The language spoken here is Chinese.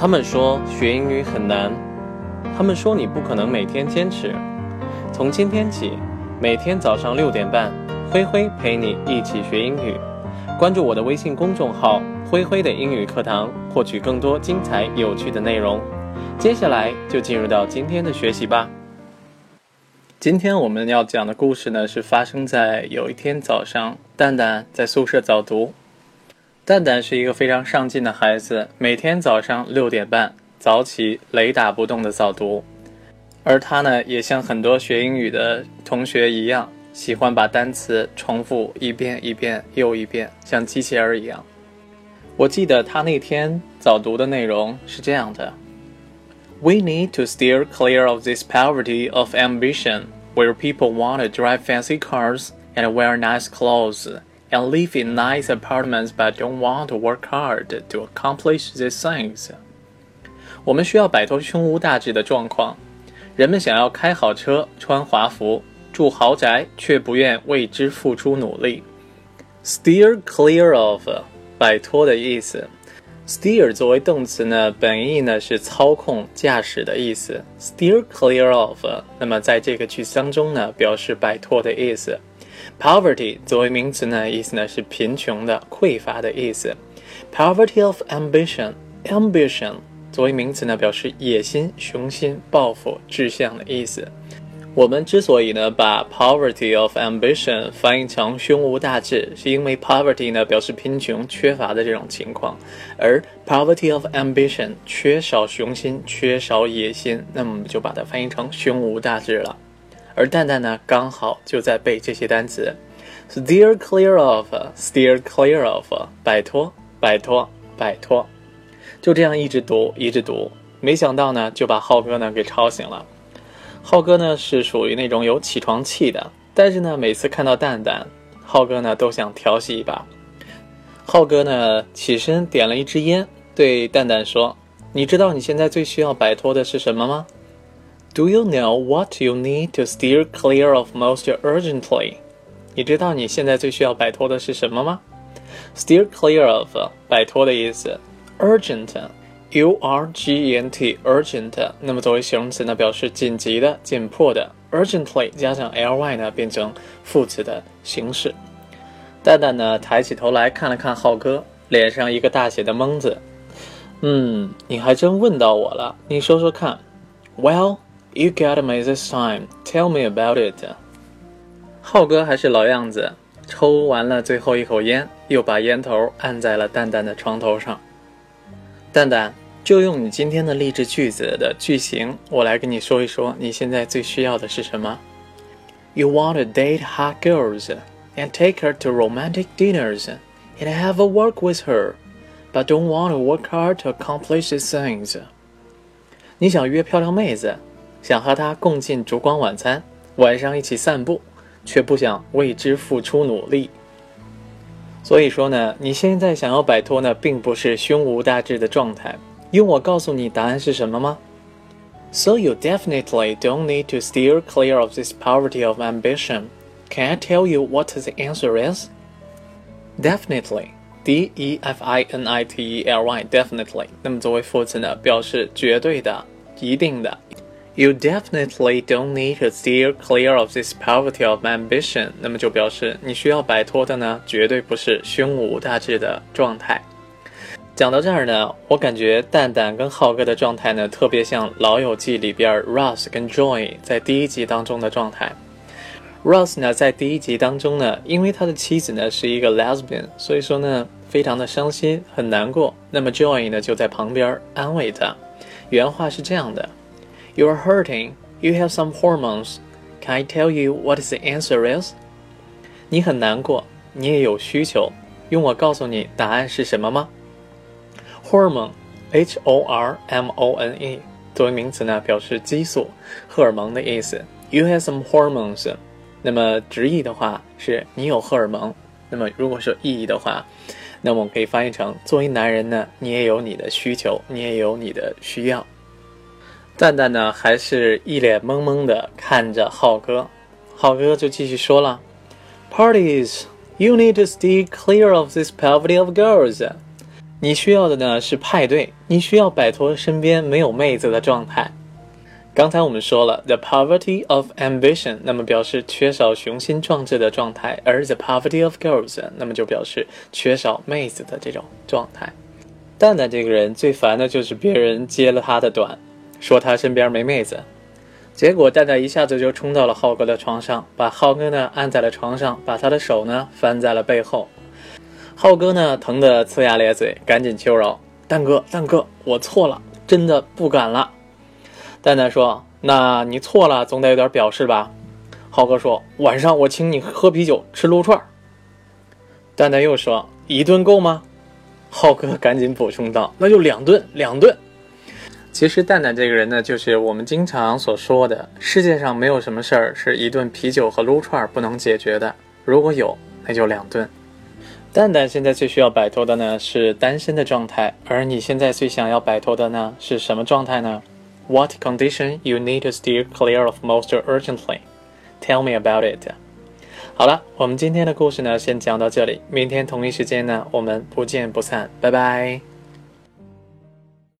他们说学英语很难，他们说你不可能每天坚持。从今天起，每天早上六点半，灰灰陪你一起学英语。关注我的微信公众号“灰灰的英语课堂”，获取更多精彩有趣的内容。接下来就进入到今天的学习吧。今天我们要讲的故事呢，是发生在有一天早上，蛋蛋在宿舍早读。蛋蛋是一个非常上进的孩子，每天早上六点半早起，雷打不动的早读。而他呢，也像很多学英语的同学一样，喜欢把单词重复一遍一遍又一遍，像机器人一样。我记得他那天早读的内容是这样的：We need to steer clear of this poverty of ambition, where people want to drive fancy cars and wear nice clothes. And live in nice apartments but don't want to work hard to accomplish these things. 我们需要摆脱胸无大志的状况。人们想要开好车、穿华服、住豪宅，却不愿为之付出努力。Steer clear of，摆脱的意思。Steer 作为动词呢，本意呢是操控、驾驶的意思。Steer clear of，那么在这个句子当中呢，表示摆脱的意思。Poverty 作为名词呢，意思呢是贫穷的、匮乏的意思。Poverty of ambition，ambition 作为名词呢，表示野心、雄心、抱负、志向的意思。我们之所以呢把 poverty of ambition 翻译成胸无大志，是因为 poverty 呢表示贫穷、缺乏的这种情况，而 poverty of ambition 缺少雄心、缺少野心，那么我们就把它翻译成胸无大志了。而蛋蛋呢，刚好就在背这些单词：steer clear of，steer clear of，摆脱，摆脱，摆脱。就这样一直读，一直读。没想到呢，就把浩哥呢给吵醒了。浩哥呢是属于那种有起床气的，但是呢，每次看到蛋蛋，浩哥呢都想调戏一把。浩哥呢起身点了一支烟，对蛋蛋说：“你知道你现在最需要摆脱的是什么吗？” Do you know what you need to steer clear of most urgently？你知道你现在最需要摆脱的是什么吗？Steer clear of，摆脱的意思。Urgent，U R G E N T，urgent。那么作为形容词呢，表示紧急的、紧迫的。Urgently 加上 L Y 呢，变成副词的形式。蛋蛋呢，抬起头来看了看浩哥，脸上一个大写的懵字。嗯，你还真问到我了，你说说看。Well。You got me this time. Tell me about it. 浩哥还是老样子，抽完了最后一口烟，又把烟头按在了蛋蛋的床头上。蛋蛋，就用你今天的励志句子的句型，我来跟你说一说，你现在最需要的是什么？You want to date hot girls and take her to romantic dinners and have a work with her, but don't want to work hard to accomplish these things. 你想约漂亮妹子？想和他共进烛光晚餐，晚上一起散步，却不想为之付出努力。所以说呢，你现在想要摆脱呢，并不是胸无大志的状态。用我告诉你答案是什么吗？So you definitely don't need to steer clear of this poverty of ambition. Can I tell you what the answer is? Definitely, D E F I N I T E L Y, definitely. 那么作为副词呢，表示绝对的、一定的。You definitely don't need to steer clear of this poverty of ambition。那么就表示你需要摆脱的呢，绝对不是胸无大志的状态。讲到这儿呢，我感觉蛋蛋跟浩哥的状态呢，特别像《老友记》里边 Ross 跟 Joy 在第一集当中的状态。Ross 呢，在第一集当中呢，因为他的妻子呢是一个 lesbian，所以说呢，非常的伤心，很难过。那么 Joy 呢，就在旁边安慰他。原话是这样的。You are hurting. You have some hormones. Can I tell you what the answer is? 你很难过，你也有需求。用我告诉你答案是什么吗？Hormone，H O R M O N E，作为名词呢，表示激素、荷尔蒙的意思。You have some hormones。那么直译的话是你有荷尔蒙。那么如果说意义的话，那么我们可以翻译成：作为男人呢，你也有你的需求，你也有你的需要。蛋蛋呢，还是一脸懵懵的看着浩哥，浩哥就继续说了：“Parties, you need to stay clear of this poverty of girls. 你需要的呢是派对，你需要摆脱身边没有妹子的状态。刚才我们说了，the poverty of ambition，那么表示缺少雄心壮志的状态；而 the poverty of girls，那么就表示缺少妹子的这种状态。蛋蛋这个人最烦的就是别人揭了他的短，说他身边没妹子，结果蛋蛋一下子就冲到了浩哥的床上，把浩哥呢按在了床上，把他的手呢翻在了背后。浩哥呢疼得呲牙咧嘴，赶紧求饶：“蛋哥，蛋哥，我错了，真的不敢了。”蛋蛋说：“那你错了，总得有点表示吧？”浩哥说：“晚上我请你喝啤酒，吃撸串。”蛋蛋又说：“一顿够吗？”浩哥赶紧补充道：“那就两顿，两顿。”其实蛋蛋这个人呢，就是我们经常所说的，世界上没有什么事儿是一顿啤酒和撸串儿不能解决的。如果有，那就两顿。蛋蛋现在最需要摆脱的呢是单身的状态，而你现在最想要摆脱的呢是什么状态呢？What condition you need to steer clear of most urgently? Tell me about it. 好了，我们今天的故事呢先讲到这里，明天同一时间呢我们不见不散，拜拜。